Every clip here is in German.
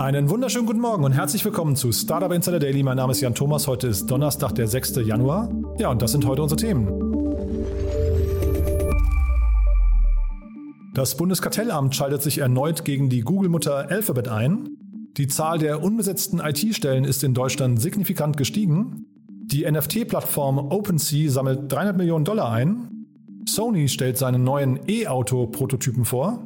Einen wunderschönen guten Morgen und herzlich willkommen zu Startup Insider Daily. Mein Name ist Jan Thomas. Heute ist Donnerstag, der 6. Januar. Ja, und das sind heute unsere Themen. Das Bundeskartellamt schaltet sich erneut gegen die Google-Mutter Alphabet ein. Die Zahl der unbesetzten IT-Stellen ist in Deutschland signifikant gestiegen. Die NFT-Plattform OpenSea sammelt 300 Millionen Dollar ein. Sony stellt seinen neuen E-Auto-Prototypen vor.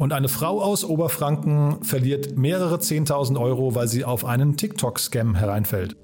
Und eine Frau aus Oberfranken verliert mehrere 10.000 Euro, weil sie auf einen TikTok-Scam hereinfällt.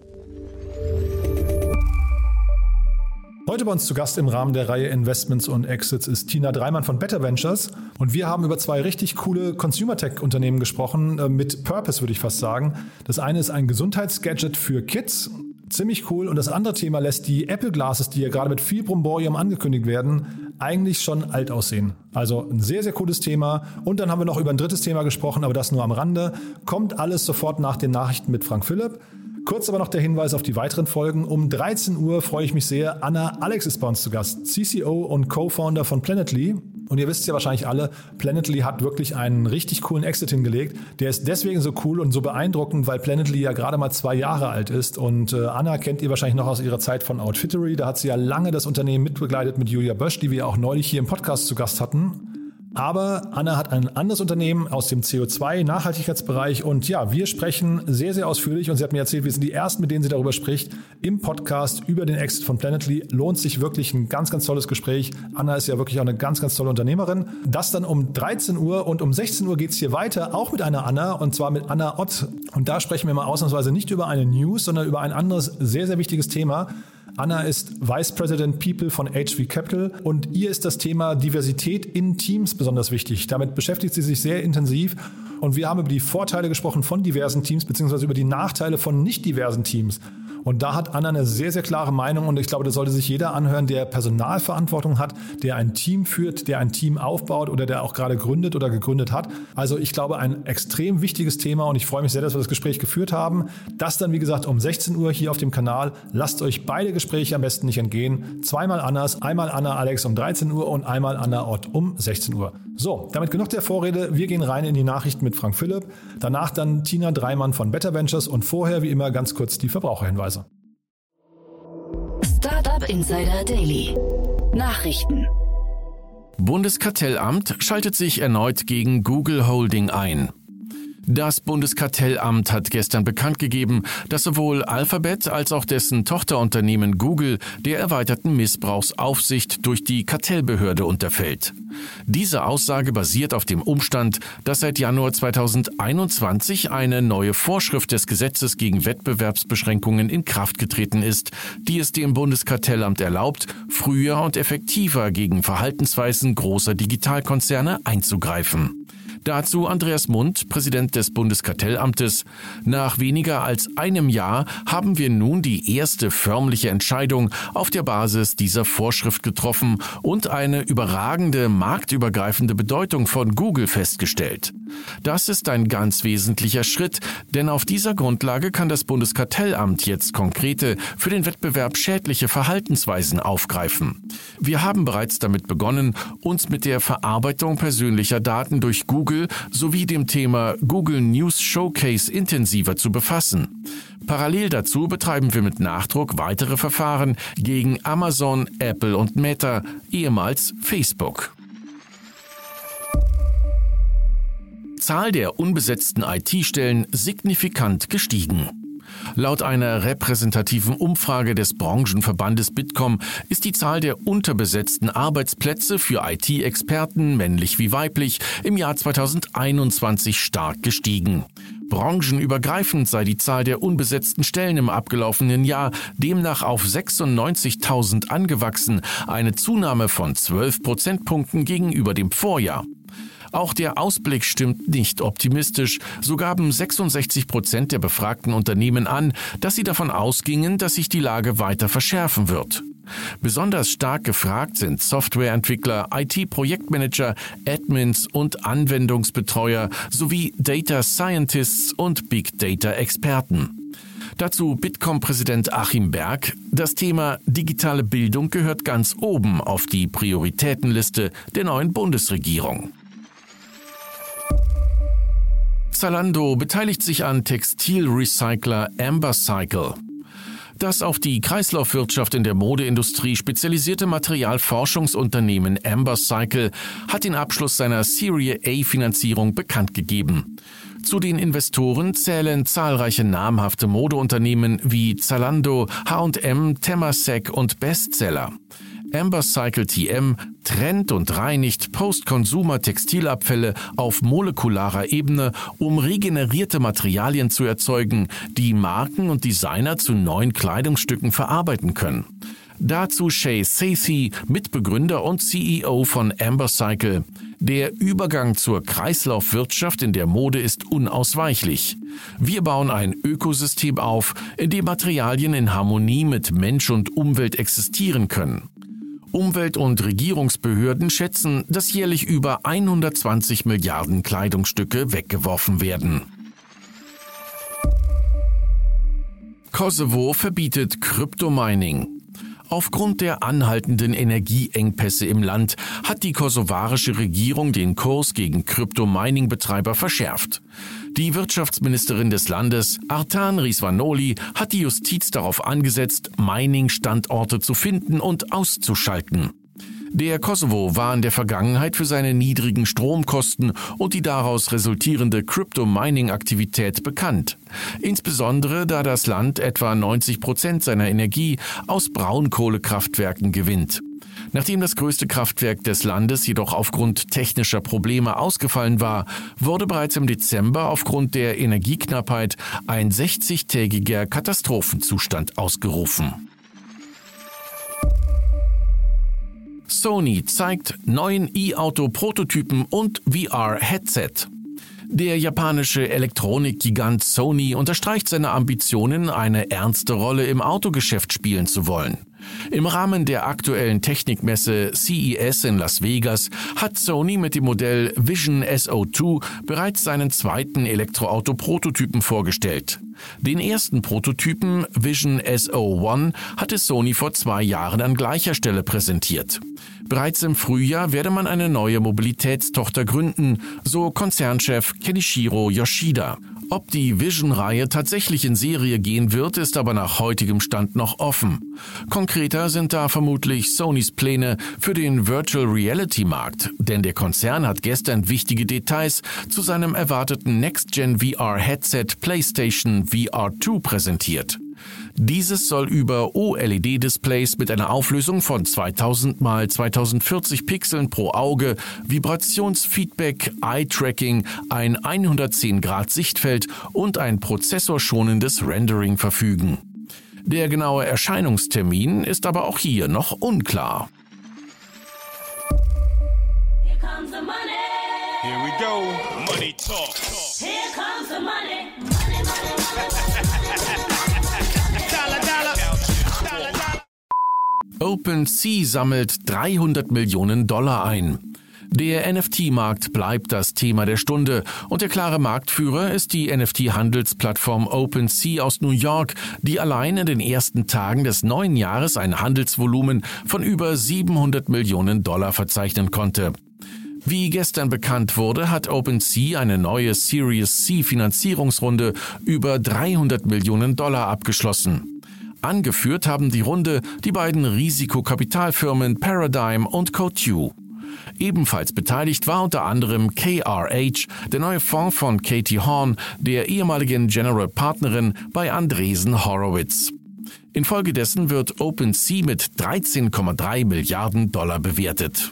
Heute bei uns zu Gast im Rahmen der Reihe Investments und Exits ist Tina Dreimann von Better Ventures und wir haben über zwei richtig coole Consumer Tech Unternehmen gesprochen, äh, mit Purpose würde ich fast sagen. Das eine ist ein Gesundheitsgadget für Kids, ziemlich cool und das andere Thema lässt die Apple Glasses, die ja gerade mit viel Bromborium angekündigt werden, eigentlich schon alt aussehen. Also ein sehr, sehr cooles Thema. Und dann haben wir noch über ein drittes Thema gesprochen, aber das nur am Rande. Kommt alles sofort nach den Nachrichten mit Frank Philipp. Kurz aber noch der Hinweis auf die weiteren Folgen. Um 13 Uhr freue ich mich sehr. Anna Alex ist bei uns zu Gast, CCO und Co-Founder von Planetly. Und ihr wisst ja wahrscheinlich alle, Planetly hat wirklich einen richtig coolen Exit hingelegt. Der ist deswegen so cool und so beeindruckend, weil Planetly ja gerade mal zwei Jahre alt ist. Und äh, Anna kennt ihr wahrscheinlich noch aus ihrer Zeit von Outfittery. Da hat sie ja lange das Unternehmen mitbegleitet mit Julia Bösch, die wir auch neulich hier im Podcast zu Gast hatten. Aber Anna hat ein anderes Unternehmen aus dem CO2-Nachhaltigkeitsbereich und ja, wir sprechen sehr, sehr ausführlich und sie hat mir erzählt, wir sind die Ersten, mit denen sie darüber spricht, im Podcast über den Exit von Planetly. Lohnt sich wirklich ein ganz, ganz tolles Gespräch. Anna ist ja wirklich auch eine ganz, ganz tolle Unternehmerin. Das dann um 13 Uhr und um 16 Uhr geht's hier weiter, auch mit einer Anna und zwar mit Anna Ott. Und da sprechen wir mal ausnahmsweise nicht über eine News, sondern über ein anderes sehr, sehr wichtiges Thema. Anna ist Vice President People von HV Capital und ihr ist das Thema Diversität in Teams besonders wichtig. Damit beschäftigt sie sich sehr intensiv und wir haben über die Vorteile gesprochen von diversen Teams beziehungsweise über die Nachteile von nicht diversen Teams. Und da hat Anna eine sehr, sehr klare Meinung und ich glaube, das sollte sich jeder anhören, der Personalverantwortung hat, der ein Team führt, der ein Team aufbaut oder der auch gerade gründet oder gegründet hat. Also ich glaube, ein extrem wichtiges Thema und ich freue mich sehr, dass wir das Gespräch geführt haben. Das dann, wie gesagt, um 16 Uhr hier auf dem Kanal. Lasst euch beide Gespräche am besten nicht entgehen. Zweimal Annas, einmal Anna Alex um 13 Uhr und einmal Anna Ott um 16 Uhr. So, damit genug der Vorrede. Wir gehen rein in die Nachrichten mit Frank Philipp. Danach dann Tina Dreimann von Better Ventures und vorher wie immer ganz kurz die Verbraucherhinweise. Startup Insider Daily. Nachrichten. Bundeskartellamt schaltet sich erneut gegen Google Holding ein. Das Bundeskartellamt hat gestern bekannt gegeben, dass sowohl Alphabet als auch dessen Tochterunternehmen Google der erweiterten Missbrauchsaufsicht durch die Kartellbehörde unterfällt. Diese Aussage basiert auf dem Umstand, dass seit Januar 2021 eine neue Vorschrift des Gesetzes gegen Wettbewerbsbeschränkungen in Kraft getreten ist, die es dem Bundeskartellamt erlaubt, früher und effektiver gegen Verhaltensweisen großer Digitalkonzerne einzugreifen. Dazu Andreas Mund, Präsident des Bundeskartellamtes. Nach weniger als einem Jahr haben wir nun die erste förmliche Entscheidung auf der Basis dieser Vorschrift getroffen und eine überragende marktübergreifende Bedeutung von Google festgestellt. Das ist ein ganz wesentlicher Schritt, denn auf dieser Grundlage kann das Bundeskartellamt jetzt konkrete, für den Wettbewerb schädliche Verhaltensweisen aufgreifen. Wir haben bereits damit begonnen, uns mit der Verarbeitung persönlicher Daten durch Google sowie dem Thema Google News Showcase intensiver zu befassen. Parallel dazu betreiben wir mit Nachdruck weitere Verfahren gegen Amazon, Apple und Meta, ehemals Facebook. Zahl der unbesetzten IT-Stellen signifikant gestiegen. Laut einer repräsentativen Umfrage des Branchenverbandes Bitkom ist die Zahl der unterbesetzten Arbeitsplätze für IT-Experten, männlich wie weiblich, im Jahr 2021 stark gestiegen. Branchenübergreifend sei die Zahl der unbesetzten Stellen im abgelaufenen Jahr demnach auf 96.000 angewachsen, eine Zunahme von 12 Prozentpunkten gegenüber dem Vorjahr. Auch der Ausblick stimmt nicht optimistisch. So gaben 66 Prozent der befragten Unternehmen an, dass sie davon ausgingen, dass sich die Lage weiter verschärfen wird. Besonders stark gefragt sind Softwareentwickler, IT-Projektmanager, Admins und Anwendungsbetreuer sowie Data Scientists und Big Data Experten. Dazu Bitkom-Präsident Achim Berg. Das Thema digitale Bildung gehört ganz oben auf die Prioritätenliste der neuen Bundesregierung. Zalando beteiligt sich an Textilrecycler Ambercycle. Das auf die Kreislaufwirtschaft in der Modeindustrie spezialisierte Materialforschungsunternehmen Ambercycle hat den Abschluss seiner Serie A Finanzierung bekannt gegeben. Zu den Investoren zählen zahlreiche namhafte Modeunternehmen wie Zalando, H&M, Temasek und Bestseller. Amber Cycle TM trennt und reinigt Post-Consumer-Textilabfälle auf molekularer Ebene, um regenerierte Materialien zu erzeugen, die Marken und Designer zu neuen Kleidungsstücken verarbeiten können. Dazu Shay Sethi, Mitbegründer und CEO von Ambercycle. Der Übergang zur Kreislaufwirtschaft in der Mode ist unausweichlich. Wir bauen ein Ökosystem auf, in dem Materialien in Harmonie mit Mensch und Umwelt existieren können. Umwelt- und Regierungsbehörden schätzen, dass jährlich über 120 Milliarden Kleidungsstücke weggeworfen werden. Kosovo verbietet Kryptomining. Aufgrund der anhaltenden Energieengpässe im Land hat die kosovarische Regierung den Kurs gegen Kryptomining-Betreiber verschärft. Die Wirtschaftsministerin des Landes, Artan Risvanoli, hat die Justiz darauf angesetzt, Mining-Standorte zu finden und auszuschalten. Der Kosovo war in der Vergangenheit für seine niedrigen Stromkosten und die daraus resultierende Crypto-Mining-Aktivität bekannt. Insbesondere da das Land etwa 90 Prozent seiner Energie aus Braunkohlekraftwerken gewinnt. Nachdem das größte Kraftwerk des Landes jedoch aufgrund technischer Probleme ausgefallen war, wurde bereits im Dezember aufgrund der Energieknappheit ein 60-tägiger Katastrophenzustand ausgerufen. Sony zeigt neuen E-Auto-Prototypen und VR-Headset. Der japanische Elektronikgigant Sony unterstreicht seine Ambitionen, eine ernste Rolle im Autogeschäft spielen zu wollen. Im Rahmen der aktuellen Technikmesse CES in Las Vegas hat Sony mit dem Modell Vision SO2 bereits seinen zweiten Elektroauto-Prototypen vorgestellt. Den ersten Prototypen Vision SO1 hatte Sony vor zwei Jahren an gleicher Stelle präsentiert. Bereits im Frühjahr werde man eine neue Mobilitätstochter gründen, so Konzernchef Kenichiro Yoshida. Ob die Vision-Reihe tatsächlich in Serie gehen wird, ist aber nach heutigem Stand noch offen. Konkreter sind da vermutlich Sonys Pläne für den Virtual Reality Markt, denn der Konzern hat gestern wichtige Details zu seinem erwarteten Next-Gen VR-Headset PlayStation VR2 präsentiert. Dieses soll über OLED-Displays mit einer Auflösung von 2000 x 2040 Pixeln pro Auge, Vibrationsfeedback, Eye-Tracking, ein 110 Grad Sichtfeld und ein prozessorschonendes Rendering verfügen. Der genaue Erscheinungstermin ist aber auch hier noch unklar. Here comes the money. Here we go. Money talk. Here comes the money, OpenSea sammelt 300 Millionen Dollar ein. Der NFT-Markt bleibt das Thema der Stunde und der klare Marktführer ist die NFT-Handelsplattform OpenSea aus New York, die allein in den ersten Tagen des neuen Jahres ein Handelsvolumen von über 700 Millionen Dollar verzeichnen konnte. Wie gestern bekannt wurde, hat OpenSea eine neue Series C Finanzierungsrunde über 300 Millionen Dollar abgeschlossen. Angeführt haben die Runde die beiden Risikokapitalfirmen Paradigm und Cotu. Ebenfalls beteiligt war unter anderem KRH, der neue Fonds von Katie Horn, der ehemaligen General Partnerin bei Andresen Horowitz. Infolgedessen wird OpenSea mit 13,3 Milliarden Dollar bewertet.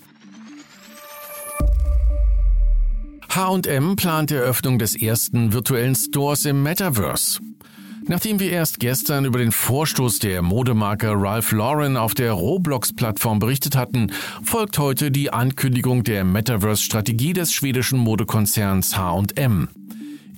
H&M plant Eröffnung des ersten virtuellen Stores im Metaverse. Nachdem wir erst gestern über den Vorstoß der Modemarke Ralph Lauren auf der Roblox-Plattform berichtet hatten, folgt heute die Ankündigung der Metaverse-Strategie des schwedischen Modekonzerns H&M.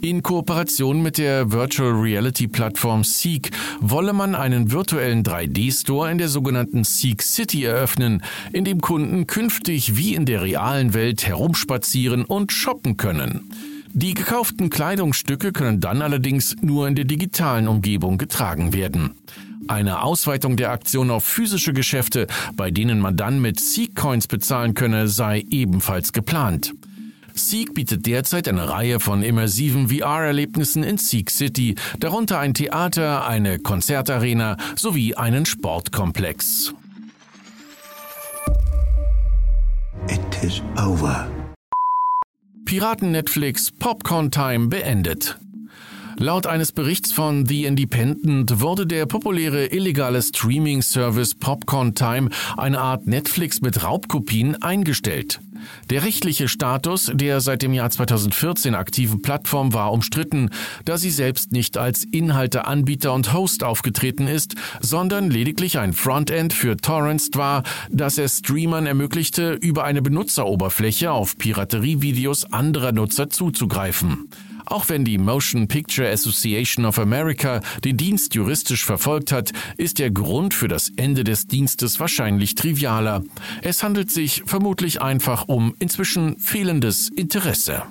In Kooperation mit der Virtual Reality Plattform Seek wolle man einen virtuellen 3D-Store in der sogenannten Seek City eröffnen, in dem Kunden künftig wie in der realen Welt herumspazieren und shoppen können. Die gekauften Kleidungsstücke können dann allerdings nur in der digitalen Umgebung getragen werden. Eine Ausweitung der Aktion auf physische Geschäfte, bei denen man dann mit Seek-Coins bezahlen könne, sei ebenfalls geplant. Seek bietet derzeit eine Reihe von immersiven VR-Erlebnissen in Seek City, darunter ein Theater, eine Konzertarena sowie einen Sportkomplex. It is over. Piraten Netflix Popcorn Time beendet. Laut eines Berichts von The Independent wurde der populäre illegale Streaming-Service Popcorn Time, eine Art Netflix mit Raubkopien, eingestellt. Der rechtliche Status der seit dem Jahr 2014 aktiven Plattform war umstritten, da sie selbst nicht als Inhalteanbieter und Host aufgetreten ist, sondern lediglich ein Frontend für Torrents war, das es Streamern ermöglichte, über eine Benutzeroberfläche auf Piraterievideos anderer Nutzer zuzugreifen. Auch wenn die Motion Picture Association of America den Dienst juristisch verfolgt hat, ist der Grund für das Ende des Dienstes wahrscheinlich trivialer. Es handelt sich vermutlich einfach um inzwischen fehlendes Interesse.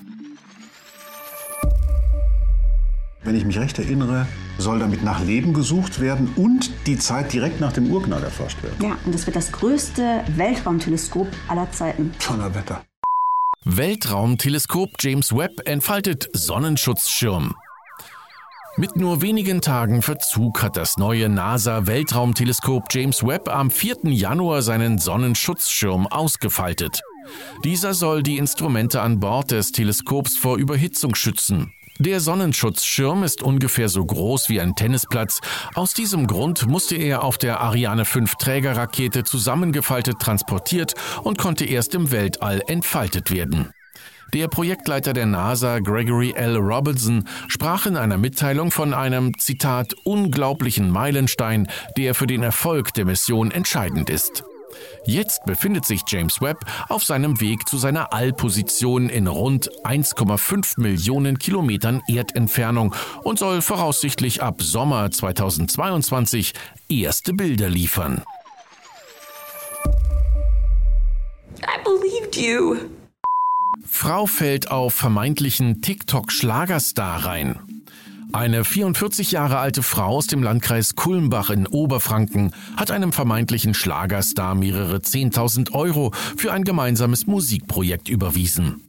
Wenn ich mich recht erinnere, soll damit nach Leben gesucht werden und die Zeit direkt nach dem Urknall erforscht werden. Ja, und das wird das größte Weltraumteleskop aller Zeiten. Donnerwetter. Weltraumteleskop James Webb entfaltet Sonnenschutzschirm. Mit nur wenigen Tagen Verzug hat das neue NASA-Weltraumteleskop James Webb am 4. Januar seinen Sonnenschutzschirm ausgefaltet. Dieser soll die Instrumente an Bord des Teleskops vor Überhitzung schützen. Der Sonnenschutzschirm ist ungefähr so groß wie ein Tennisplatz. Aus diesem Grund musste er auf der Ariane 5 Trägerrakete zusammengefaltet transportiert und konnte erst im Weltall entfaltet werden. Der Projektleiter der NASA, Gregory L. Robinson, sprach in einer Mitteilung von einem, Zitat, unglaublichen Meilenstein, der für den Erfolg der Mission entscheidend ist. Jetzt befindet sich James Webb auf seinem Weg zu seiner Allposition in rund 1,5 Millionen Kilometern Erdentfernung und soll voraussichtlich ab Sommer 2022 erste Bilder liefern. I believed you. Frau fällt auf vermeintlichen TikTok-Schlagerstar rein. Eine 44 Jahre alte Frau aus dem Landkreis Kulmbach in Oberfranken hat einem vermeintlichen Schlagerstar mehrere 10.000 Euro für ein gemeinsames Musikprojekt überwiesen.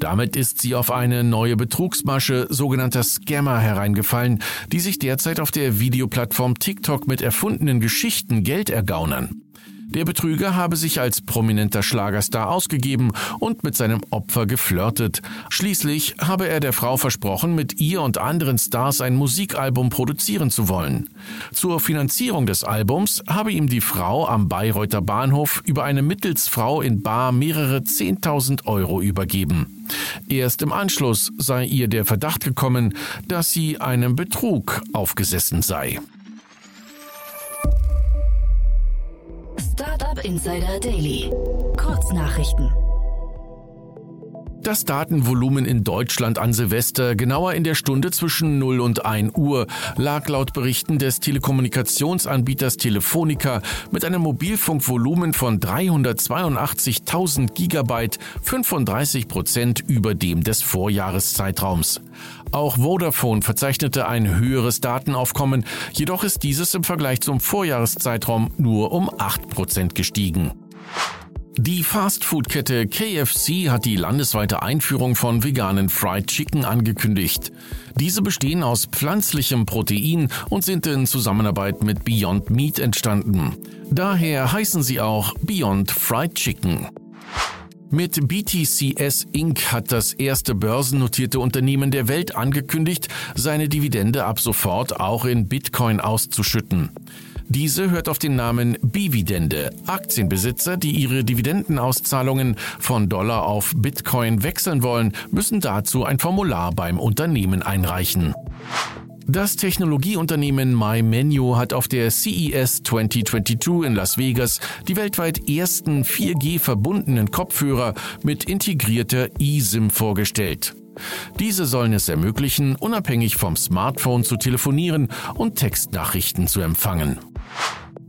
Damit ist sie auf eine neue Betrugsmasche sogenannter Scammer hereingefallen, die sich derzeit auf der Videoplattform TikTok mit erfundenen Geschichten Geld ergaunern. Der Betrüger habe sich als prominenter Schlagerstar ausgegeben und mit seinem Opfer geflirtet. Schließlich habe er der Frau versprochen, mit ihr und anderen Stars ein Musikalbum produzieren zu wollen. Zur Finanzierung des Albums habe ihm die Frau am Bayreuther Bahnhof über eine Mittelsfrau in Bar mehrere 10.000 Euro übergeben. Erst im Anschluss sei ihr der Verdacht gekommen, dass sie einem Betrug aufgesessen sei. Startup Insider Daily. Kurznachrichten. Das Datenvolumen in Deutschland an Silvester, genauer in der Stunde zwischen 0 und 1 Uhr, lag laut Berichten des Telekommunikationsanbieters Telefonica mit einem Mobilfunkvolumen von 382.000 Gigabyte 35 Prozent über dem des Vorjahreszeitraums. Auch Vodafone verzeichnete ein höheres Datenaufkommen, jedoch ist dieses im Vergleich zum Vorjahreszeitraum nur um 8 Prozent gestiegen. Die Fastfood-Kette KFC hat die landesweite Einführung von veganen Fried Chicken angekündigt. Diese bestehen aus pflanzlichem Protein und sind in Zusammenarbeit mit Beyond Meat entstanden. Daher heißen sie auch Beyond Fried Chicken. Mit BTCS Inc. hat das erste börsennotierte Unternehmen der Welt angekündigt, seine Dividende ab sofort auch in Bitcoin auszuschütten. Diese hört auf den Namen Bividende. Aktienbesitzer, die ihre Dividendenauszahlungen von Dollar auf Bitcoin wechseln wollen, müssen dazu ein Formular beim Unternehmen einreichen. Das Technologieunternehmen MyMenu hat auf der CES 2022 in Las Vegas die weltweit ersten 4G verbundenen Kopfhörer mit integrierter eSIM vorgestellt. Diese sollen es ermöglichen, unabhängig vom Smartphone zu telefonieren und Textnachrichten zu empfangen.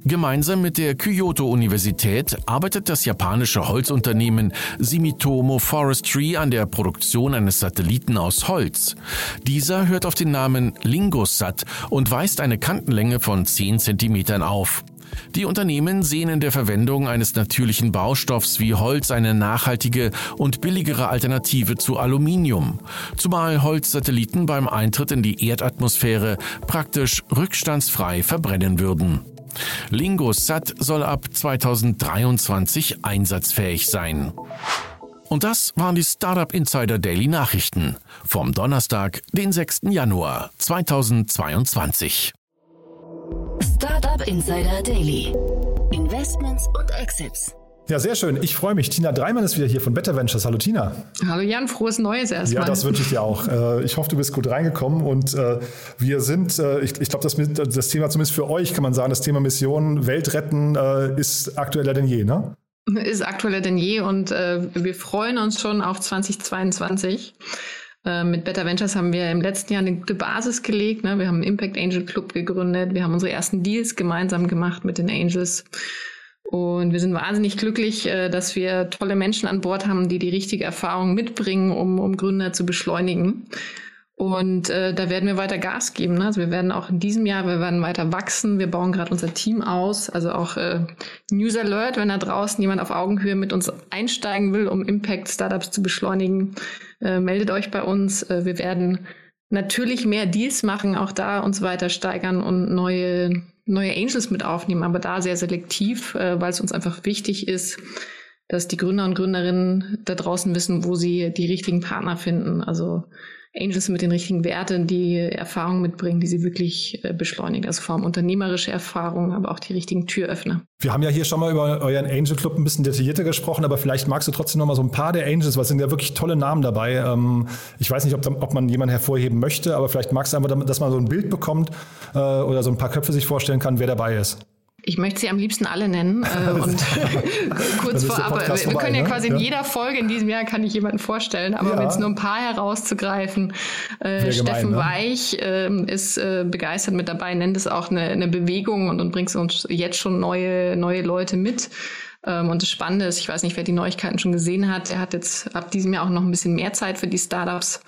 Gemeinsam mit der Kyoto-Universität arbeitet das japanische Holzunternehmen Simitomo Forestry an der Produktion eines Satelliten aus Holz. Dieser hört auf den Namen Lingosat und weist eine Kantenlänge von 10 cm auf. Die Unternehmen sehen in der Verwendung eines natürlichen Baustoffs wie Holz eine nachhaltige und billigere Alternative zu Aluminium, zumal Holzsatelliten beim Eintritt in die Erdatmosphäre praktisch rückstandsfrei verbrennen würden. Lingosat soll ab 2023 einsatzfähig sein. Und das waren die Startup Insider Daily Nachrichten vom Donnerstag, den 6. Januar 2022. Startup Insider Daily. Investments und Exits. Ja, sehr schön. Ich freue mich. Tina Dreimann ist wieder hier von Better Ventures. Hallo Tina. Hallo Jan, frohes Neues erstmal. Ja, das wünsche ich dir auch. Äh, ich hoffe, du bist gut reingekommen und äh, wir sind, äh, ich glaube, das, das Thema zumindest für euch kann man sagen, das Thema Mission Welt retten ist aktueller denn je, ne? Ist aktueller denn je und wir freuen uns schon auf 2022. Mit Better Ventures haben wir im letzten Jahr eine gute Basis gelegt. Ne? Wir haben einen Impact Angel Club gegründet. Wir haben unsere ersten Deals gemeinsam gemacht mit den Angels. Und wir sind wahnsinnig glücklich, äh, dass wir tolle Menschen an Bord haben, die die richtige Erfahrung mitbringen, um, um Gründer zu beschleunigen. Und äh, da werden wir weiter Gas geben. Ne? Also wir werden auch in diesem Jahr, wir werden weiter wachsen. Wir bauen gerade unser Team aus. Also auch äh, News Alert, wenn da draußen jemand auf Augenhöhe mit uns einsteigen will, um Impact Startups zu beschleunigen, äh, meldet euch bei uns. Äh, wir werden natürlich mehr Deals machen, auch da uns weiter steigern und neue neue Angels mit aufnehmen, aber da sehr selektiv, äh, weil es uns einfach wichtig ist, dass die Gründer und Gründerinnen da draußen wissen, wo sie die richtigen Partner finden. Also Angels mit den richtigen Werten, die Erfahrungen mitbringen, die sie wirklich äh, beschleunigen. Also vor allem unternehmerische Erfahrungen, aber auch die richtigen Türöffner. Wir haben ja hier schon mal über euren Angel Club ein bisschen detaillierter gesprochen, aber vielleicht magst du trotzdem noch mal so ein paar der Angels, weil es sind ja wirklich tolle Namen dabei. Ähm, ich weiß nicht, ob, ob man jemanden hervorheben möchte, aber vielleicht magst du einfach, dass man so ein Bild bekommt äh, oder so ein paar Köpfe sich vorstellen kann, wer dabei ist. Ich möchte sie am liebsten alle nennen. Äh, und kurz vorab, wir, wir können ja quasi ja. in jeder Folge in diesem Jahr kann ich jemanden vorstellen, aber ja. jetzt nur ein paar herauszugreifen. Äh, Steffen gemein, ne? Weich äh, ist äh, begeistert mit dabei, nennt es auch eine, eine Bewegung und, und bringt uns jetzt schon neue, neue Leute mit. Ähm, und das Spannende ist, ich weiß nicht, wer die Neuigkeiten schon gesehen hat, er hat jetzt ab diesem Jahr auch noch ein bisschen mehr Zeit für die Startups.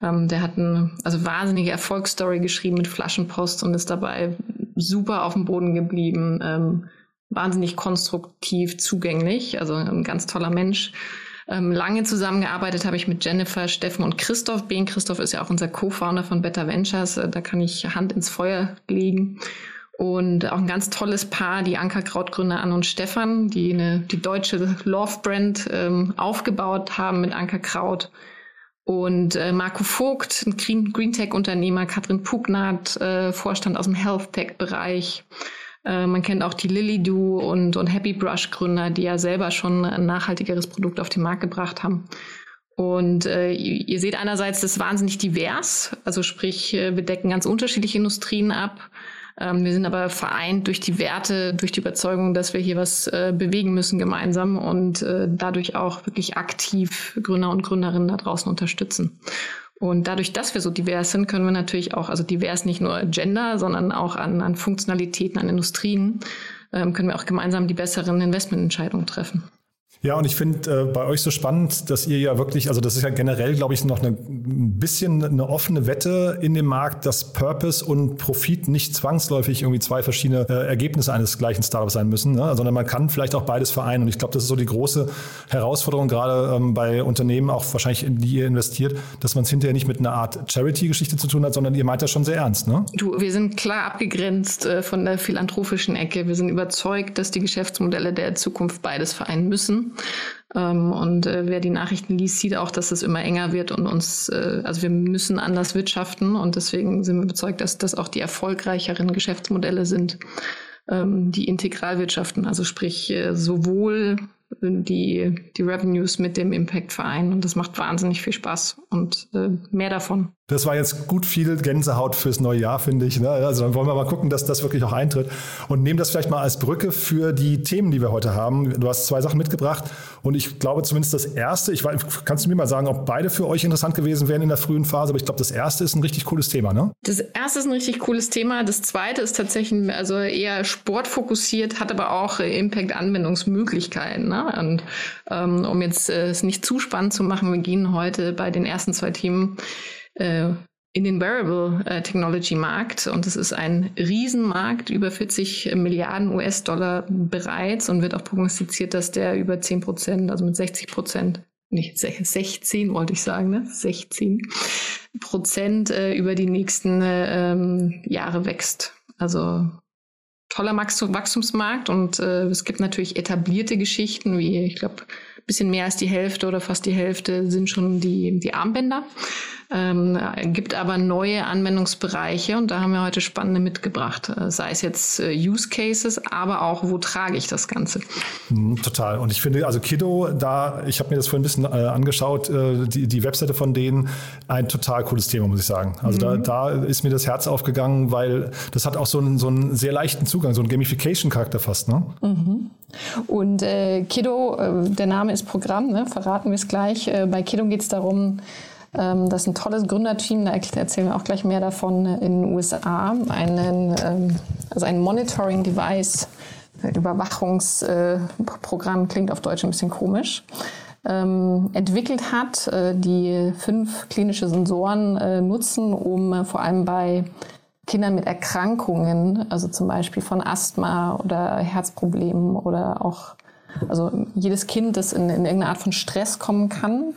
Ähm, der hat eine also wahnsinnige Erfolgsstory geschrieben mit Flaschenpost und ist dabei super auf dem Boden geblieben, ähm, wahnsinnig konstruktiv zugänglich, also ein ganz toller Mensch. Ähm, lange zusammengearbeitet habe ich mit Jennifer, Steffen und Christoph. Ben Christoph ist ja auch unser Co-Founder von Better Ventures. Äh, da kann ich Hand ins Feuer legen. Und auch ein ganz tolles Paar, die Ankerkraut-Gründer Anne und Stefan, die eine, die deutsche Love-Brand ähm, aufgebaut haben mit Ankerkraut. Und äh, Marco Vogt, ein Green, Green Tech-Unternehmer, Katrin Pugnat, äh, Vorstand aus dem Health Tech-Bereich. Äh, man kennt auch die Lily Do und, und Happy Brush Gründer, die ja selber schon ein nachhaltigeres Produkt auf den Markt gebracht haben. Und äh, ihr seht einerseits, das ist wahnsinnig divers, also sprich, äh, wir decken ganz unterschiedliche Industrien ab. Ähm, wir sind aber vereint durch die Werte, durch die Überzeugung, dass wir hier was äh, bewegen müssen gemeinsam und äh, dadurch auch wirklich aktiv Gründer und Gründerinnen da draußen unterstützen. Und dadurch, dass wir so divers sind, können wir natürlich auch, also divers nicht nur Gender, sondern auch an, an Funktionalitäten, an Industrien, ähm, können wir auch gemeinsam die besseren Investmententscheidungen treffen. Ja, und ich finde äh, bei euch so spannend, dass ihr ja wirklich, also das ist ja generell, glaube ich, noch eine, ein bisschen eine offene Wette in dem Markt, dass Purpose und Profit nicht zwangsläufig irgendwie zwei verschiedene äh, Ergebnisse eines gleichen Startups sein müssen, ne? sondern man kann vielleicht auch beides vereinen. Und ich glaube, das ist so die große Herausforderung, gerade ähm, bei Unternehmen, auch wahrscheinlich, in die ihr investiert, dass man es hinterher nicht mit einer Art Charity-Geschichte zu tun hat, sondern ihr meint das schon sehr ernst, ne? Du, wir sind klar abgegrenzt äh, von der philanthropischen Ecke. Wir sind überzeugt, dass die Geschäftsmodelle der Zukunft beides vereinen müssen. Ähm, und äh, wer die Nachrichten liest, sieht auch, dass es immer enger wird und uns, äh, also wir müssen anders wirtschaften. Und deswegen sind wir überzeugt, dass das auch die erfolgreicheren Geschäftsmodelle sind, ähm, die integral wirtschaften, also sprich äh, sowohl die, die Revenues mit dem Impact vereinen und das macht wahnsinnig viel Spaß und mehr davon. Das war jetzt gut viel Gänsehaut fürs neue Jahr, finde ich. Ne? Also dann wollen wir mal gucken, dass das wirklich auch eintritt. Und nehmen das vielleicht mal als Brücke für die Themen, die wir heute haben. Du hast zwei Sachen mitgebracht und ich glaube zumindest das erste, ich weiß, kannst du mir mal sagen, ob beide für euch interessant gewesen wären in der frühen Phase, aber ich glaube, das erste ist ein richtig cooles Thema, ne? Das erste ist ein richtig cooles Thema. Das zweite ist tatsächlich also eher sportfokussiert, hat aber auch Impact-Anwendungsmöglichkeiten. Ne? Und ähm, um jetzt äh, es nicht zu spannend zu machen, wir gehen heute bei den ersten zwei Themen äh, in den Wearable äh, Technology Markt und es ist ein Riesenmarkt, über 40 Milliarden US-Dollar bereits und wird auch prognostiziert, dass der über 10 Prozent, also mit 60 Prozent, nicht 16 wollte ich sagen, ne? 16 Prozent äh, über die nächsten äh, ähm, Jahre wächst. Also toller Wachstumsmarkt und äh, es gibt natürlich etablierte Geschichten, wie ich glaube, bisschen mehr als die Hälfte oder fast die Hälfte sind schon die, die Armbänder ähm, gibt aber neue Anwendungsbereiche und da haben wir heute spannende mitgebracht. Äh, sei es jetzt äh, Use Cases, aber auch, wo trage ich das Ganze? Mhm, total. Und ich finde, also Kiddo, da, ich habe mir das vorhin ein bisschen äh, angeschaut, äh, die, die Webseite von denen, ein total cooles Thema, muss ich sagen. Also mhm. da, da ist mir das Herz aufgegangen, weil das hat auch so einen, so einen sehr leichten Zugang, so einen Gamification-Charakter fast. Ne? Mhm. Und äh, Kiddo, äh, der Name ist Programm, ne? verraten wir es gleich. Äh, bei Kiddo geht es darum, ähm, das ist ein tolles Gründerteam, da erzählen wir auch gleich mehr davon in den USA. Einen, ähm, also ein Monitoring-Device, Überwachungsprogramm, klingt auf Deutsch ein bisschen komisch. Ähm, entwickelt hat, äh, die fünf klinische Sensoren äh, nutzen, um äh, vor allem bei Kindern mit Erkrankungen, also zum Beispiel von Asthma oder Herzproblemen oder auch also jedes Kind, das in, in irgendeine Art von Stress kommen kann,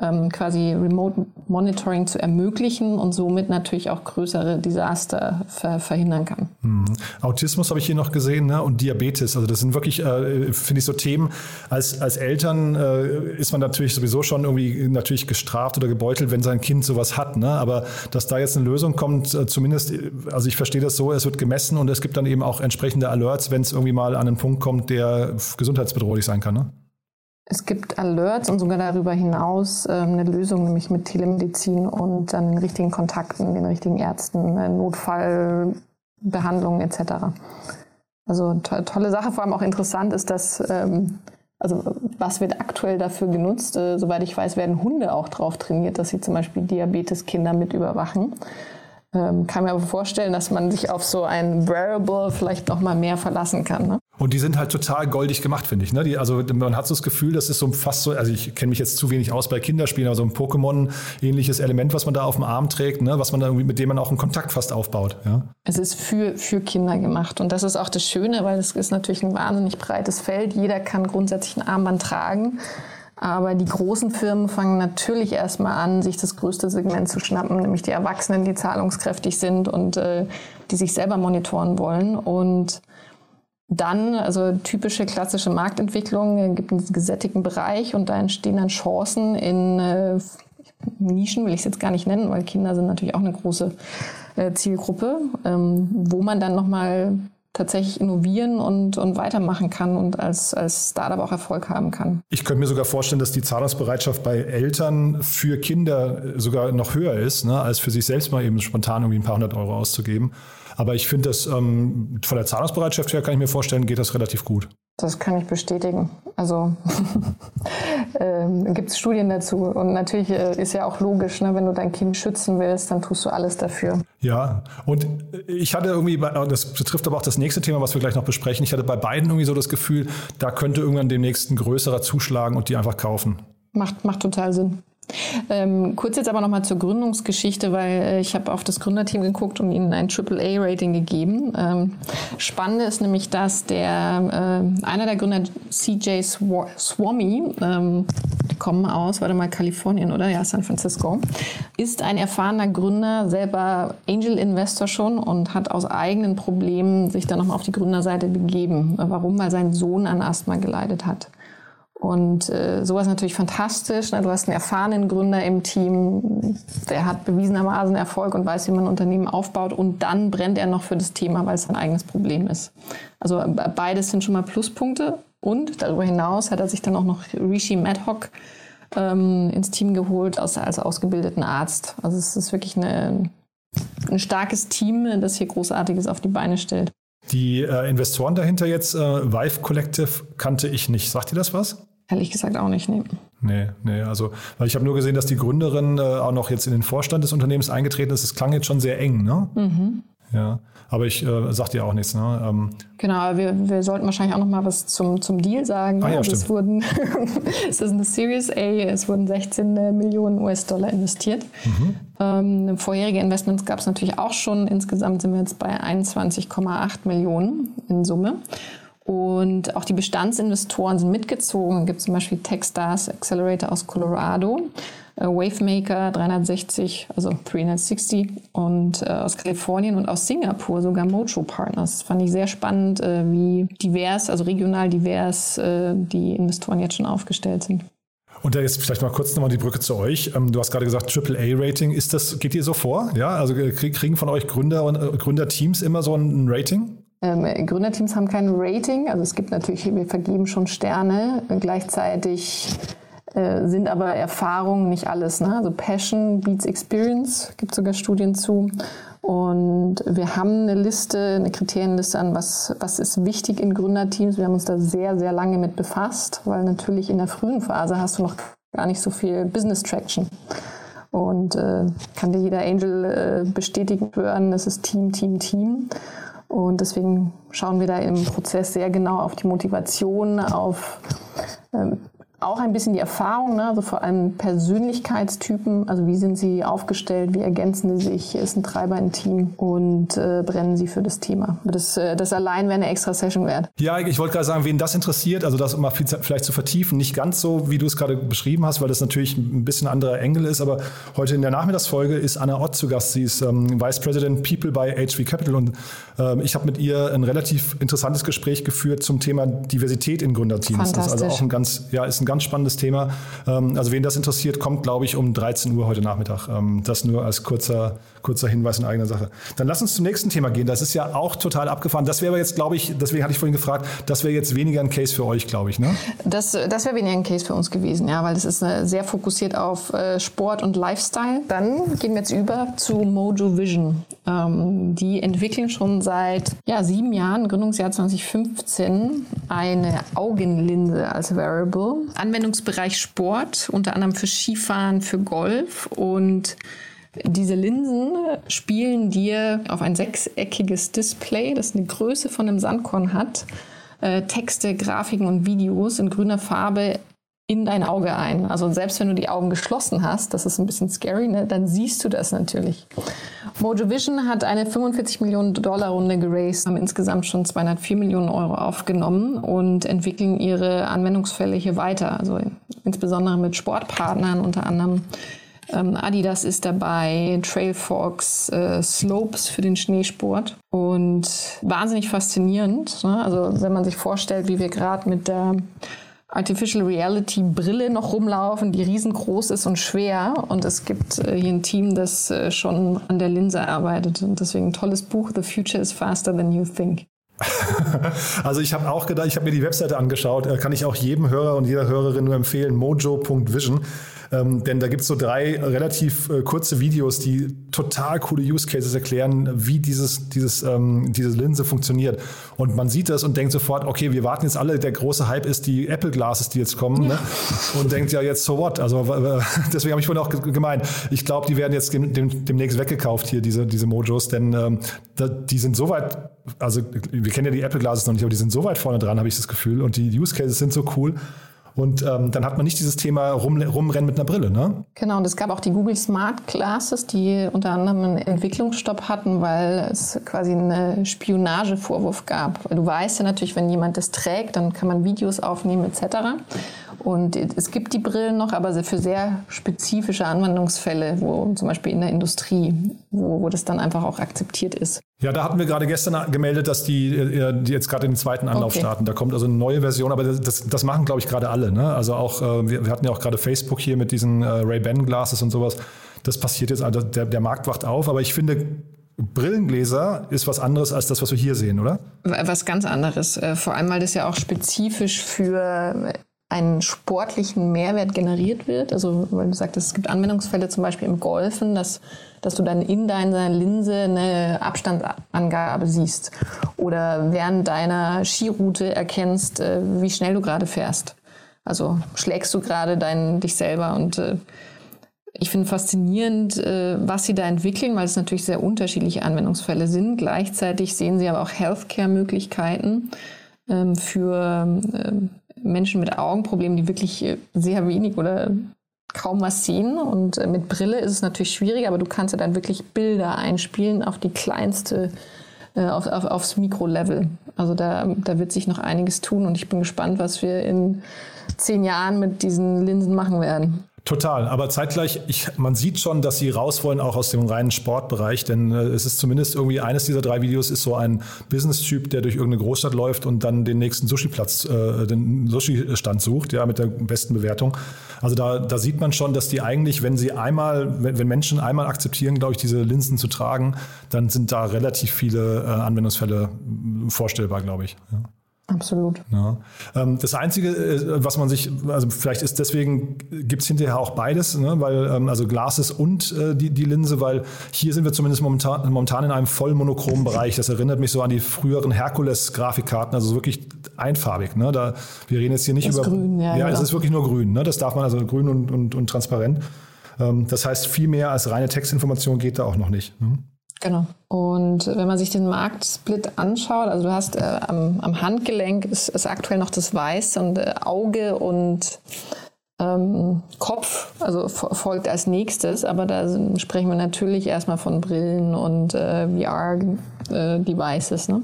ähm, quasi Remote Monitoring zu ermöglichen und somit natürlich auch größere Desaster ver verhindern kann. Mhm. Autismus habe ich hier noch gesehen ne? und Diabetes. Also das sind wirklich, äh, finde ich, so Themen. Als, als Eltern äh, ist man natürlich sowieso schon irgendwie natürlich gestraft oder gebeutelt, wenn sein Kind sowas hat. Ne? Aber dass da jetzt eine Lösung kommt, äh, zumindest, also ich verstehe das so, es wird gemessen und es gibt dann eben auch entsprechende Alerts, wenn es irgendwie mal an einen Punkt kommt, der gesundheitsbedrohlich sein kann. Ne? Es gibt Alerts und sogar darüber hinaus ähm, eine Lösung, nämlich mit Telemedizin und dann den richtigen Kontakten, den richtigen Ärzten, äh, Notfallbehandlungen etc. Also to tolle Sache, vor allem auch interessant ist, dass ähm, also was wird aktuell dafür genutzt? Äh, soweit ich weiß, werden Hunde auch drauf trainiert, dass sie zum Beispiel Diabeteskinder mit überwachen. Ähm, kann mir aber vorstellen, dass man sich auf so ein Wearable vielleicht noch mal mehr verlassen kann. Ne? Und die sind halt total goldig gemacht, finde ich. Ne? Die, also man hat so das Gefühl, das ist so fast so, also ich kenne mich jetzt zu wenig aus bei Kinderspielen, aber so ein Pokémon-ähnliches Element, was man da auf dem Arm trägt, ne? was man da irgendwie, mit dem man auch einen Kontakt fast aufbaut. Ja? Es ist für, für Kinder gemacht. Und das ist auch das Schöne, weil es ist natürlich ein wahnsinnig breites Feld. Jeder kann grundsätzlich ein Armband tragen. Aber die großen Firmen fangen natürlich erstmal an, sich das größte Segment zu schnappen, nämlich die Erwachsenen, die zahlungskräftig sind und äh, die sich selber monitoren wollen. Und dann, also typische klassische Marktentwicklung, gibt einen gesättigten Bereich und da entstehen dann Chancen in äh, Nischen, will ich es jetzt gar nicht nennen, weil Kinder sind natürlich auch eine große äh, Zielgruppe, ähm, wo man dann nochmal tatsächlich innovieren und, und weitermachen kann und als, als Startup auch Erfolg haben kann. Ich könnte mir sogar vorstellen, dass die Zahlungsbereitschaft bei Eltern für Kinder sogar noch höher ist, ne, als für sich selbst mal eben spontan irgendwie ein paar hundert Euro auszugeben. Aber ich finde das ähm, von der Zahlungsbereitschaft her kann ich mir vorstellen, geht das relativ gut. Das kann ich bestätigen. Also ähm, gibt es Studien dazu. Und natürlich äh, ist ja auch logisch, ne, wenn du dein Kind schützen willst, dann tust du alles dafür. Ja, und ich hatte irgendwie, das betrifft aber auch das nächste Thema, was wir gleich noch besprechen. Ich hatte bei beiden irgendwie so das Gefühl, da könnte irgendwann demnächst ein größerer zuschlagen und die einfach kaufen. Macht, macht total Sinn. Ähm, kurz jetzt aber nochmal zur Gründungsgeschichte, weil äh, ich habe auf das Gründerteam geguckt und ihnen ein AAA-Rating gegeben. Ähm, Spannende ist nämlich, dass der äh, einer der Gründer, CJ Swami, ähm, die kommen aus, warte mal, Kalifornien, oder? Ja, San Francisco, ist ein erfahrener Gründer, selber Angel-Investor schon und hat aus eigenen Problemen sich dann nochmal auf die Gründerseite begeben. Warum? Weil sein Sohn an Asthma geleidet hat. Und äh, sowas natürlich fantastisch. Ne? Du hast einen erfahrenen Gründer im Team, der hat bewiesenermaßen Erfolg und weiß, wie man ein Unternehmen aufbaut. Und dann brennt er noch für das Thema, weil es sein eigenes Problem ist. Also beides sind schon mal Pluspunkte. Und darüber hinaus hat er sich dann auch noch Rishi Madhawk ähm, ins Team geholt als, als ausgebildeten Arzt. Also es ist wirklich eine, ein starkes Team, das hier Großartiges auf die Beine stellt. Die äh, Investoren dahinter jetzt, äh, Vive Collective, kannte ich nicht. Sagt ihr das was? Ehrlich gesagt auch nicht, nee. Nee, nee, also, weil ich habe nur gesehen, dass die Gründerin äh, auch noch jetzt in den Vorstand des Unternehmens eingetreten ist. Das klang jetzt schon sehr eng, ne? Mhm. Ja, aber ich äh, sag dir auch nichts. Ne? Ähm, genau, wir, wir sollten wahrscheinlich auch noch mal was zum, zum Deal sagen. Ah, ja, also es wurden, es ist eine Series A, es wurden 16 äh, Millionen US-Dollar investiert. Mhm. Ähm, vorherige Investments gab es natürlich auch schon. Insgesamt sind wir jetzt bei 21,8 Millionen in Summe. Und auch die Bestandsinvestoren sind mitgezogen. Es gibt zum Beispiel Techstars Accelerator aus Colorado, Wavemaker 360, also 360 und äh, aus Kalifornien und aus Singapur sogar Mojo Partners. Das fand ich sehr spannend, äh, wie divers, also regional divers äh, die Investoren jetzt schon aufgestellt sind. Und da jetzt vielleicht mal kurz nochmal die Brücke zu euch. Ähm, du hast gerade gesagt, AAA-Rating. Ist das, geht ihr so vor? Ja, also äh, kriegen von euch Gründer und äh, Gründerteams immer so ein Rating? Ähm, Gründerteams haben kein Rating, also es gibt natürlich, wir vergeben schon Sterne, gleichzeitig äh, sind aber Erfahrungen nicht alles. Ne? Also Passion beats Experience, gibt sogar Studien zu. Und wir haben eine Liste, eine Kriterienliste an, was, was ist wichtig in Gründerteams. Wir haben uns da sehr, sehr lange mit befasst, weil natürlich in der frühen Phase hast du noch gar nicht so viel Business Traction. Und äh, kann dir jeder Angel äh, bestätigen hören, das ist Team, Team, Team. Und deswegen schauen wir da im Prozess sehr genau auf die Motivation, auf ähm, auch ein bisschen die Erfahrung, ne? also vor allem Persönlichkeitstypen, also wie sind sie aufgestellt, wie ergänzen sie sich, ist ein Treiber im Team und äh, brennen sie für das Thema. Das, äh, das allein wäre eine extra Session wert. Ja, ich wollte gerade sagen, wen das interessiert, also das mal vielleicht zu vertiefen, nicht ganz so, wie du es gerade beschrieben hast, weil das natürlich ein bisschen anderer Engel ist, aber heute in der Nachmittagsfolge ist Anna Ott zu Gast. Sie ist ähm, Vice President People bei HV Capital und ähm, ich habe mit ihr ein relativ interessantes Gespräch geführt zum Thema Diversität in Gründerteams. Das ist also auch ein ganz, ja, ist ein ganz spannendes Thema. Ähm, also wen das interessiert, kommt, glaube ich, um 13 Uhr heute Nachmittag. Ähm, das nur als kurzer, kurzer Hinweis in eigener Sache. Dann lass uns zum nächsten Thema gehen. Das ist ja auch total abgefahren. Das wäre jetzt, glaube ich, deswegen hatte ich vorhin gefragt, das wäre jetzt weniger ein Case für euch, glaube ich, ne? Das, das wäre weniger ein Case für uns gewesen, ja, weil das ist äh, sehr fokussiert auf äh, Sport und Lifestyle. Dann gehen wir jetzt über zu Mojo Vision. Ähm, die entwickeln schon seit ja, sieben Jahren, Gründungsjahr 2015, eine Augenlinse als Wearable. Anwendungsbereich Sport, unter anderem für Skifahren, für Golf und diese Linsen spielen dir auf ein sechseckiges Display, das eine Größe von einem Sandkorn hat, äh, Texte, Grafiken und Videos in grüner Farbe in dein Auge ein. Also selbst wenn du die Augen geschlossen hast, das ist ein bisschen scary, ne, dann siehst du das natürlich. Mojo Vision hat eine 45 Millionen Dollar Runde geraced, haben insgesamt schon 204 Millionen Euro aufgenommen und entwickeln ihre Anwendungsfälle hier weiter. Also insbesondere mit Sportpartnern, unter anderem ähm, Adidas ist dabei, Trailfox, äh, Slopes für den Schneesport und wahnsinnig faszinierend. Ne? Also wenn man sich vorstellt, wie wir gerade mit der Artificial Reality Brille noch rumlaufen, die riesengroß ist und schwer. Und es gibt äh, hier ein Team, das äh, schon an der Linse arbeitet. Und deswegen ein tolles Buch, The Future is Faster Than You Think. also ich habe auch gedacht, ich habe mir die Webseite angeschaut, äh, kann ich auch jedem Hörer und jeder Hörerin nur empfehlen, mojo.vision. Ähm, denn da gibt es so drei relativ äh, kurze Videos, die total coole Use Cases erklären, wie dieses, dieses, ähm, diese Linse funktioniert. Und man sieht das und denkt sofort, okay, wir warten jetzt alle, der große Hype ist die Apple Glasses, die jetzt kommen. Ne? Und denkt ja jetzt, so what? Also deswegen habe ich vorhin auch gemeint, ich glaube, die werden jetzt dem, dem, demnächst weggekauft hier, diese, diese Mojos, denn ähm, da, die sind so weit, also wir kennen ja die Apple Glasses noch nicht, aber die sind so weit vorne dran, habe ich das Gefühl. Und die Use Cases sind so cool. Und ähm, dann hat man nicht dieses Thema rum, rumrennen mit einer Brille, ne? Genau, und es gab auch die Google Smart Glasses, die unter anderem einen Entwicklungsstopp hatten, weil es quasi einen Spionagevorwurf gab. Du weißt ja natürlich, wenn jemand das trägt, dann kann man Videos aufnehmen etc. Und es gibt die Brillen noch, aber für sehr spezifische Anwendungsfälle, wo zum Beispiel in der Industrie, wo, wo das dann einfach auch akzeptiert ist. Ja, da hatten wir gerade gestern gemeldet, dass die, äh, die jetzt gerade den zweiten Anlauf okay. starten. Da kommt also eine neue Version, aber das, das machen, glaube ich, gerade alle. Ne? Also auch, äh, wir, wir hatten ja auch gerade Facebook hier mit diesen äh, Ray-Ban-Glasses und sowas. Das passiert jetzt, also der, der Markt wacht auf, aber ich finde, Brillengläser ist was anderes als das, was wir hier sehen, oder? Was ganz anderes. Vor allem, weil das ja auch spezifisch für einen sportlichen Mehrwert generiert wird. Also, weil du sagtest, es gibt Anwendungsfälle zum Beispiel im Golfen, dass, dass du dann in deiner Linse eine Abstandsangabe siehst oder während deiner Skiroute erkennst, äh, wie schnell du gerade fährst. Also schlägst du gerade dein, dich selber und äh, ich finde faszinierend, äh, was sie da entwickeln, weil es natürlich sehr unterschiedliche Anwendungsfälle sind. Gleichzeitig sehen sie aber auch Healthcare-Möglichkeiten ähm, für ähm, Menschen mit Augenproblemen, die wirklich äh, sehr wenig oder kaum was sehen. Und äh, mit Brille ist es natürlich schwierig, aber du kannst ja dann wirklich Bilder einspielen auf die kleinste, äh, auf, auf, aufs Mikrolevel. Also da, da wird sich noch einiges tun und ich bin gespannt, was wir in zehn Jahren mit diesen Linsen machen werden. Total, aber zeitgleich, ich, man sieht schon, dass sie raus wollen, auch aus dem reinen Sportbereich, denn äh, es ist zumindest irgendwie eines dieser drei Videos ist so ein Business-Typ, der durch irgendeine Großstadt läuft und dann den nächsten Sushi-Platz, äh, den Sushi-Stand sucht, ja, mit der besten Bewertung. Also da, da sieht man schon, dass die eigentlich, wenn sie einmal, wenn, wenn Menschen einmal akzeptieren, glaube ich, diese Linsen zu tragen, dann sind da relativ viele äh, Anwendungsfälle vorstellbar, glaube ich. Ja. Absolut. Ja. Ähm, das Einzige, äh, was man sich, also vielleicht ist deswegen, gibt es hinterher auch beides, ne? weil, ähm, also Glases und äh, die, die Linse, weil hier sind wir zumindest momentan, momentan in einem voll monochromen Bereich. Das erinnert mich so an die früheren Herkules-Grafikkarten, also wirklich einfarbig. Ne? Da, wir reden jetzt hier nicht das über. Grün, ja. Ja, es ist wirklich nur grün. Ne? Das darf man, also grün und, und, und transparent. Ähm, das heißt, viel mehr als reine Textinformation geht da auch noch nicht. Ne? Genau. Und wenn man sich den Marktsplit anschaut, also du hast äh, am, am, Handgelenk ist, ist, aktuell noch das Weiß und äh, Auge und ähm, Kopf, also folgt als nächstes, aber da sprechen wir natürlich erstmal von Brillen und äh, VR-Devices. Äh, ne?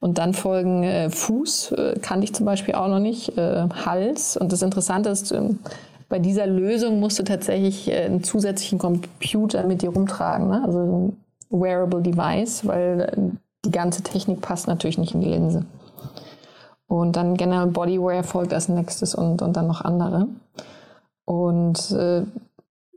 Und dann folgen äh, Fuß, äh, kannte ich zum Beispiel auch noch nicht, Hals. Und das Interessante ist, ähm, bei dieser Lösung musst du tatsächlich einen zusätzlichen Computer mit dir rumtragen. Ne? Also Wearable Device, weil äh, die ganze Technik passt natürlich nicht in die Linse. Und dann General Bodywear folgt als nächstes und, und dann noch andere. Und äh,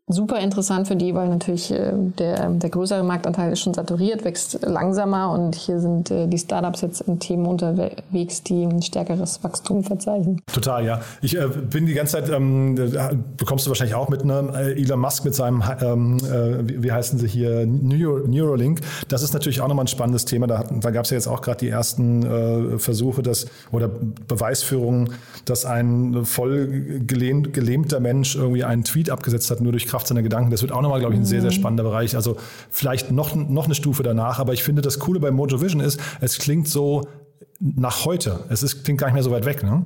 super interessant für die, weil natürlich äh, der, der größere Marktanteil ist schon saturiert, wächst langsamer und hier sind äh, die Startups jetzt in Themen unterwegs, die ein stärkeres Wachstum verzeichnen. Total, ja. Ich äh, bin die ganze Zeit, ähm, bekommst du wahrscheinlich auch mit ne, Elon Musk mit seinem, ähm, äh, wie, wie, heißen sie hier, Neuro, Neuralink. Das ist natürlich auch nochmal ein spannendes Thema. Da, da gab es ja jetzt auch gerade die ersten äh, Versuche dass, oder Beweisführungen, dass ein voll gelähmt, gelähmter Mensch irgendwie einen Tweet abgesetzt hat, nur durch Kraft seiner Gedanken. Das wird auch nochmal, glaube ich, ein sehr, sehr mhm. spannender Bereich. Also vielleicht noch, noch eine Stufe danach. Aber ich finde, das Coole bei Mojo Vision ist, es klingt so nach heute. Es ist, klingt gar nicht mehr so weit weg. Ne?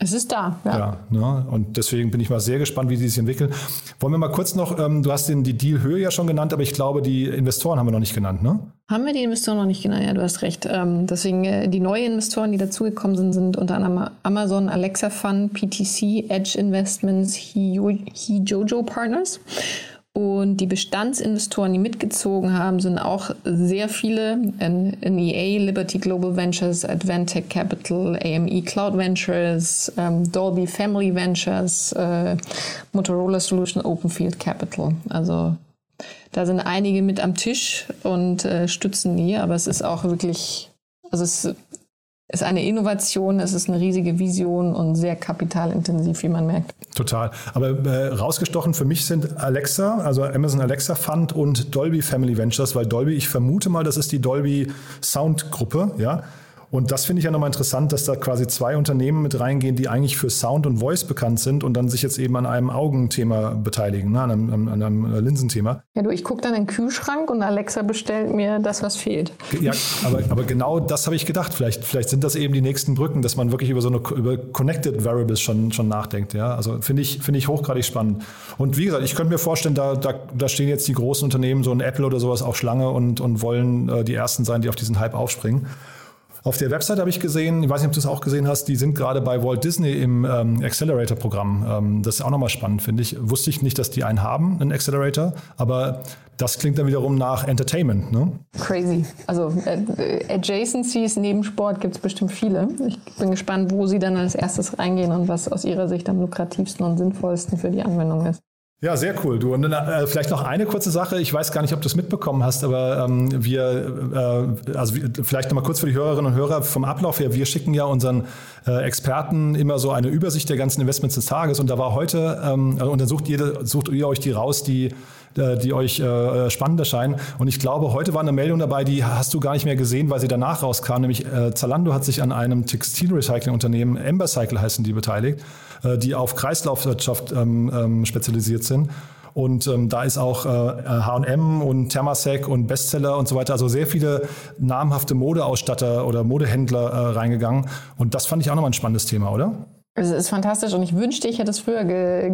Es ist da, ja. ja ne? Und deswegen bin ich mal sehr gespannt, wie die sich entwickeln. Wollen wir mal kurz noch, ähm, du hast den, die Dealhöhe ja schon genannt, aber ich glaube, die Investoren haben wir noch nicht genannt, ne? Haben wir die Investoren noch nicht genannt? Ja, du hast recht. Ähm, deswegen, äh, die neuen Investoren, die dazugekommen sind, sind unter anderem Amazon, Alexa Fund, PTC, Edge Investments, He-Jojo Partners. Und die Bestandsinvestoren, die mitgezogen haben, sind auch sehr viele. NEA, Liberty Global Ventures, Advantech Capital, AME Cloud Ventures, ähm, Dolby Family Ventures, äh, Motorola Solution Open Field Capital. Also da sind einige mit am Tisch und äh, stützen die, aber es ist auch wirklich, also es ist eine Innovation, es ist eine riesige Vision und sehr kapitalintensiv, wie man merkt. Total. Aber äh, rausgestochen für mich sind Alexa, also Amazon Alexa Fund und Dolby Family Ventures, weil Dolby, ich vermute mal, das ist die Dolby Sound Gruppe, ja. Und das finde ich ja nochmal interessant, dass da quasi zwei Unternehmen mit reingehen, die eigentlich für Sound und Voice bekannt sind und dann sich jetzt eben an einem Augenthema beteiligen, ne? an, einem, an einem Linsenthema. Ja, du, ich gucke dann in den Kühlschrank und Alexa bestellt mir das, was fehlt. Ja, aber, aber genau das habe ich gedacht. Vielleicht, vielleicht sind das eben die nächsten Brücken, dass man wirklich über so eine über Connected Variables schon, schon nachdenkt. Ja? Also finde ich, finde ich hochgradig spannend. Und wie gesagt, ich könnte mir vorstellen, da, da, da stehen jetzt die großen Unternehmen, so ein Apple oder sowas auf Schlange und, und wollen äh, die ersten sein, die auf diesen Hype aufspringen. Auf der Website habe ich gesehen, ich weiß nicht, ob du es auch gesehen hast, die sind gerade bei Walt Disney im ähm, Accelerator-Programm. Ähm, das ist auch nochmal spannend, finde ich. Wusste ich nicht, dass die einen haben, einen Accelerator, aber das klingt dann wiederum nach Entertainment, ne? Crazy. Also äh, Adjacencies neben Sport gibt es bestimmt viele. Ich bin gespannt, wo sie dann als erstes reingehen und was aus ihrer Sicht am lukrativsten und sinnvollsten für die Anwendung ist. Ja, sehr cool. Du und äh, vielleicht noch eine kurze Sache. Ich weiß gar nicht, ob du es mitbekommen hast, aber ähm, wir, äh, also vielleicht noch mal kurz für die Hörerinnen und Hörer vom Ablauf her. Wir schicken ja unseren äh, Experten immer so eine Übersicht der ganzen Investments des Tages. Und da war heute, ähm, und dann sucht ihr, sucht ihr euch die raus, die äh, die euch äh, spannend erscheinen. Und ich glaube, heute war eine Meldung dabei, die hast du gar nicht mehr gesehen, weil sie danach rauskam. Nämlich äh, Zalando hat sich an einem Textilrecycling-Unternehmen, Embercycle heißen die, beteiligt, äh, die auf Kreislaufwirtschaft ähm, ähm, spezialisiert sind. Und ähm, da ist auch H&M und Thermasec und Bestseller und so weiter, also sehr viele namhafte Modeausstatter oder Modehändler äh, reingegangen. Und das fand ich auch nochmal ein spannendes Thema, oder? Es ist fantastisch und ich wünschte, ich hätte es früher ge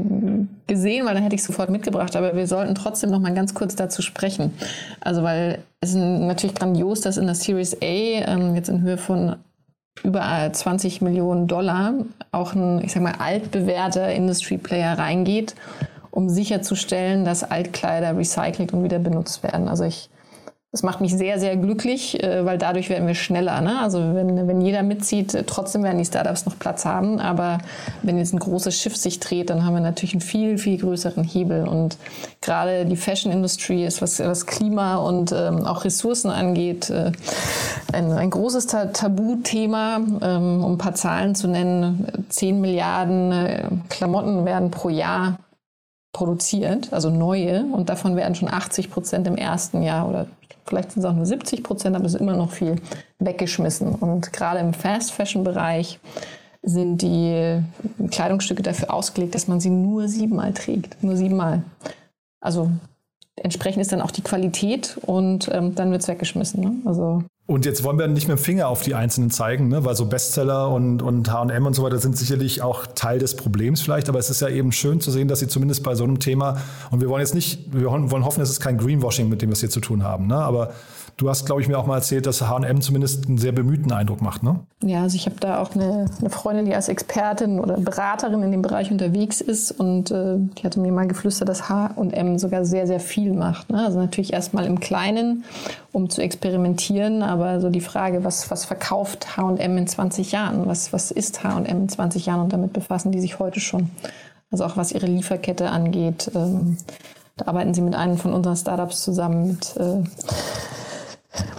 gesehen, weil dann hätte ich es sofort mitgebracht. Aber wir sollten trotzdem noch mal ganz kurz dazu sprechen. Also, weil es ist natürlich grandios, dass in der Series A ähm, jetzt in Höhe von über 20 Millionen Dollar auch ein, ich sag mal, altbewährter Industry Player reingeht, um sicherzustellen, dass Altkleider recycelt und wieder benutzt werden. Also ich das macht mich sehr, sehr glücklich, äh, weil dadurch werden wir schneller. Ne? Also wenn, wenn jeder mitzieht, äh, trotzdem werden die Startups noch Platz haben. Aber wenn jetzt ein großes Schiff sich dreht, dann haben wir natürlich einen viel, viel größeren Hebel. Und gerade die Fashion Industry ist, was, was Klima und ähm, auch Ressourcen angeht, äh, ein, ein großes Tabuthema. Ähm, um ein paar Zahlen zu nennen, 10 Milliarden äh, Klamotten werden pro Jahr produziert, also neue, und davon werden schon 80 Prozent im ersten Jahr oder vielleicht sind es auch nur 70 Prozent, aber es ist immer noch viel weggeschmissen. Und gerade im Fast-Fashion-Bereich sind die Kleidungsstücke dafür ausgelegt, dass man sie nur siebenmal trägt. Nur siebenmal. Also entsprechend ist dann auch die Qualität und ähm, dann wird es weggeschmissen. Ne? Also und jetzt wollen wir nicht mit dem Finger auf die Einzelnen zeigen, ne? weil so Bestseller und, und H&M und so weiter sind sicherlich auch Teil des Problems vielleicht, aber es ist ja eben schön zu sehen, dass sie zumindest bei so einem Thema, und wir wollen jetzt nicht, wir wollen hoffen, es ist kein Greenwashing, mit dem wir es hier zu tun haben, ne? aber Du hast, glaube ich, mir auch mal erzählt, dass H&M zumindest einen sehr bemühten Eindruck macht, ne? Ja, also ich habe da auch eine, eine, Freundin, die als Expertin oder Beraterin in dem Bereich unterwegs ist und äh, die hatte mir mal geflüstert, dass H&M sogar sehr, sehr viel macht. Ne? Also natürlich erstmal im Kleinen, um zu experimentieren, aber so die Frage, was, was verkauft H&M in 20 Jahren? Was, was ist H&M in 20 Jahren? Und damit befassen die sich heute schon. Also auch was ihre Lieferkette angeht. Ähm, da arbeiten sie mit einem von unseren Startups zusammen mit äh,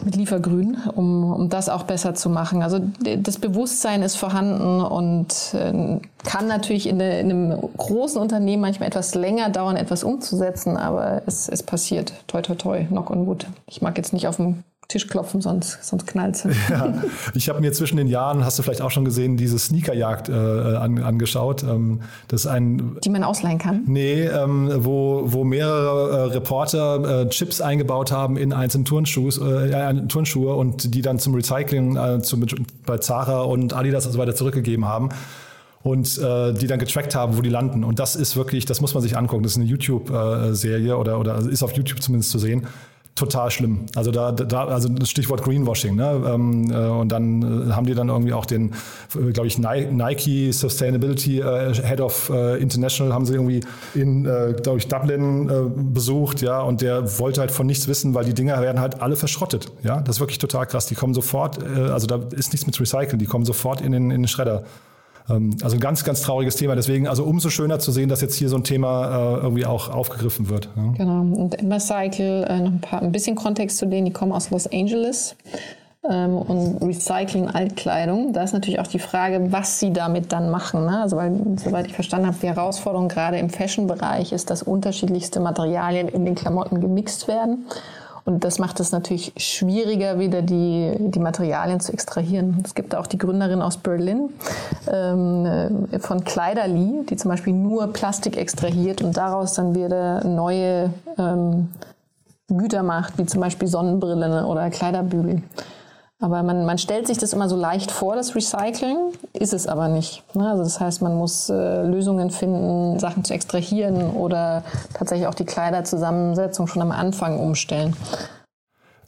mit Liefergrün, um, um das auch besser zu machen. Also das Bewusstsein ist vorhanden und äh, kann natürlich in, in, einem großen Unternehmen manchmal etwas länger dauern, etwas umzusetzen, aber es, es passiert. Toi, toi, toi, knock on wood. Ich mag jetzt nicht auf dem Tisch klopfen, sonst, sonst knallt es. Ja, ich habe mir zwischen den Jahren, hast du vielleicht auch schon gesehen, diese Sneakerjagd äh, an, angeschaut. Ähm, das ist ein, Die man ausleihen kann? Nee, ähm, wo, wo mehrere äh, Reporter äh, Chips eingebaut haben in einzelne Turnschuhs, äh, Turnschuhe und die dann zum Recycling äh, zum, bei Zara und Adidas und so weiter zurückgegeben haben und äh, die dann getrackt haben, wo die landen. Und das ist wirklich, das muss man sich angucken. Das ist eine YouTube-Serie äh, oder, oder ist auf YouTube zumindest zu sehen total schlimm. Also da, da also das Stichwort Greenwashing. Ne? Ähm, äh, und dann äh, haben die dann irgendwie auch den, äh, glaube ich, Nike Sustainability äh, Head of äh, International haben sie irgendwie in, glaube ich, Dublin besucht, ja, und der wollte halt von nichts wissen, weil die Dinger werden halt alle verschrottet. Ja, das ist wirklich total krass. Die kommen sofort, also da ist nichts mit Recyceln, die kommen sofort in den, in den Schredder. Ähm, also ein ganz, ganz trauriges Thema. Deswegen also umso schöner zu sehen, dass jetzt hier so ein Thema äh, irgendwie auch aufgegriffen wird. Genau. Und Embercycle, äh, noch ein, paar, ein bisschen Kontext zu denen, die kommen aus Los Angeles ähm, und recyceln Altkleidung. Da ist natürlich auch die Frage, was sie damit dann machen. Ne? Also weil, soweit ich verstanden habe, die Herausforderung gerade im Fashion-Bereich ist, dass unterschiedlichste Materialien in den Klamotten gemixt werden. Und das macht es natürlich schwieriger, wieder die, die Materialien zu extrahieren. Es gibt auch die Gründerin aus Berlin ähm, äh, von Kleiderli, die zum Beispiel nur Plastik extrahiert und daraus dann wieder neue ähm, Güter macht, wie zum Beispiel Sonnenbrillen oder Kleiderbügel. Aber man, man stellt sich das immer so leicht vor, das Recycling, ist es aber nicht. Ne? Also das heißt, man muss äh, Lösungen finden, Sachen zu extrahieren oder tatsächlich auch die Kleiderzusammensetzung schon am Anfang umstellen.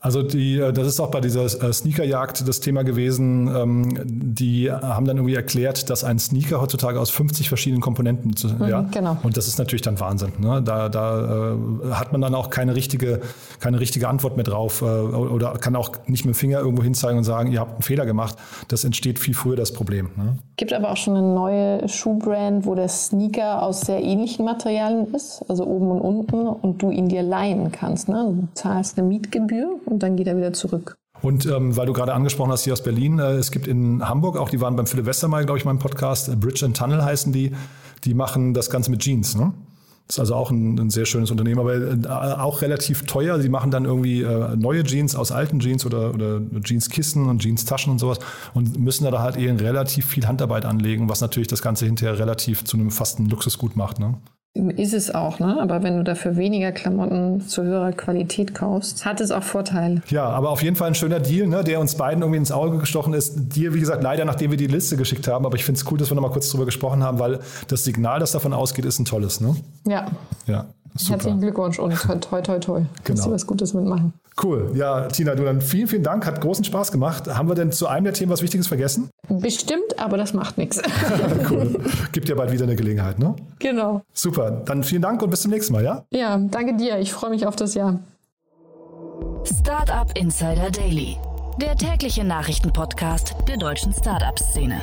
Also die, äh, das ist auch bei dieser äh, Sneakerjagd das Thema gewesen. Ähm, die haben dann irgendwie erklärt, dass ein Sneaker heutzutage aus 50 verschiedenen Komponenten, mhm, ja, genau. Und das ist natürlich dann Wahnsinn. Ne? Da, da äh, hat man dann auch keine richtige, keine richtige Antwort mehr drauf oder kann auch nicht mit dem Finger irgendwo hinzeigen und sagen, ihr habt einen Fehler gemacht. Das entsteht viel früher das Problem. Ne? Gibt aber auch schon eine neue Schuhbrand, wo der Sneaker aus sehr ähnlichen Materialien ist, also oben und unten, und du ihn dir leihen kannst. Ne? Du zahlst eine Mietgebühr und dann geht er wieder zurück. Und ähm, weil du gerade angesprochen hast, hier aus Berlin, äh, es gibt in Hamburg auch, die waren beim Philipp Westermeier, glaube ich, meinem Podcast, äh, Bridge and Tunnel heißen die, die machen das Ganze mit Jeans. Ne? Das ist also auch ein, ein, sehr schönes Unternehmen, aber äh, auch relativ teuer. Sie machen dann irgendwie äh, neue Jeans aus alten Jeans oder, oder Jeanskissen und Jeanstaschen und sowas und müssen da halt eben relativ viel Handarbeit anlegen, was natürlich das Ganze hinterher relativ zu einem fasten Luxusgut macht. Ne? Ist es auch, ne? Aber wenn du dafür weniger Klamotten zu höherer Qualität kaufst, hat es auch Vorteile. Ja, aber auf jeden Fall ein schöner Deal, ne? der uns beiden irgendwie ins Auge gestochen ist. Dir, wie gesagt, leider, nachdem wir die Liste geschickt haben, aber ich finde es cool, dass wir nochmal kurz drüber gesprochen haben, weil das Signal, das davon ausgeht, ist ein tolles, ne? Ja. Ja. Super. Herzlichen Glückwunsch und toi, toi, toi. Genau. Dass Sie was Gutes mitmachen. Cool. Ja, Tina, du dann vielen, vielen Dank. Hat großen Spaß gemacht. Haben wir denn zu einem der Themen was Wichtiges vergessen? Bestimmt, aber das macht nichts. cool. Gibt ja bald wieder eine Gelegenheit, ne? Genau. Super. Dann vielen Dank und bis zum nächsten Mal, ja? Ja, danke dir. Ich freue mich auf das Jahr. Startup Insider Daily, der tägliche Nachrichtenpodcast der deutschen Startup-Szene.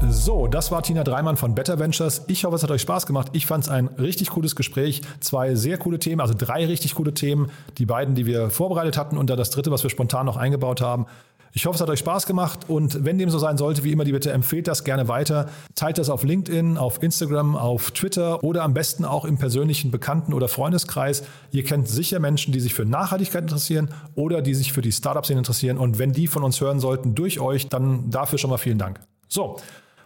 So, das war Tina Dreimann von Better Ventures. Ich hoffe, es hat euch Spaß gemacht. Ich fand es ein richtig cooles Gespräch. Zwei sehr coole Themen, also drei richtig coole Themen. Die beiden, die wir vorbereitet hatten und dann das dritte, was wir spontan noch eingebaut haben. Ich hoffe, es hat euch Spaß gemacht und wenn dem so sein sollte, wie immer, die Bitte empfehlt das gerne weiter. Teilt das auf LinkedIn, auf Instagram, auf Twitter oder am besten auch im persönlichen Bekannten- oder Freundeskreis. Ihr kennt sicher Menschen, die sich für Nachhaltigkeit interessieren oder die sich für die Startup-Szene interessieren. Und wenn die von uns hören sollten durch euch, dann dafür schon mal vielen Dank. So,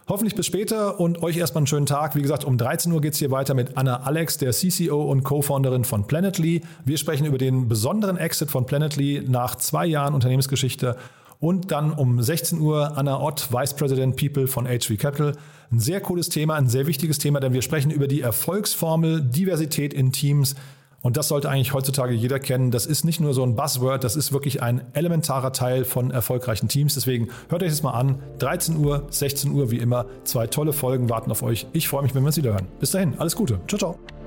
Hoffentlich bis später und euch erstmal einen schönen Tag. Wie gesagt, um 13 Uhr geht es hier weiter mit Anna Alex, der CCO und Co-Founderin von Planetly. Wir sprechen über den besonderen Exit von Planetly nach zwei Jahren Unternehmensgeschichte. Und dann um 16 Uhr Anna Ott, Vice President People von HV Capital. Ein sehr cooles Thema, ein sehr wichtiges Thema, denn wir sprechen über die Erfolgsformel Diversität in Teams. Und das sollte eigentlich heutzutage jeder kennen. Das ist nicht nur so ein Buzzword, das ist wirklich ein elementarer Teil von erfolgreichen Teams. Deswegen hört euch das mal an. 13 Uhr, 16 Uhr wie immer. Zwei tolle Folgen warten auf euch. Ich freue mich, wenn wir uns wieder hören. Bis dahin, alles Gute. Ciao, ciao.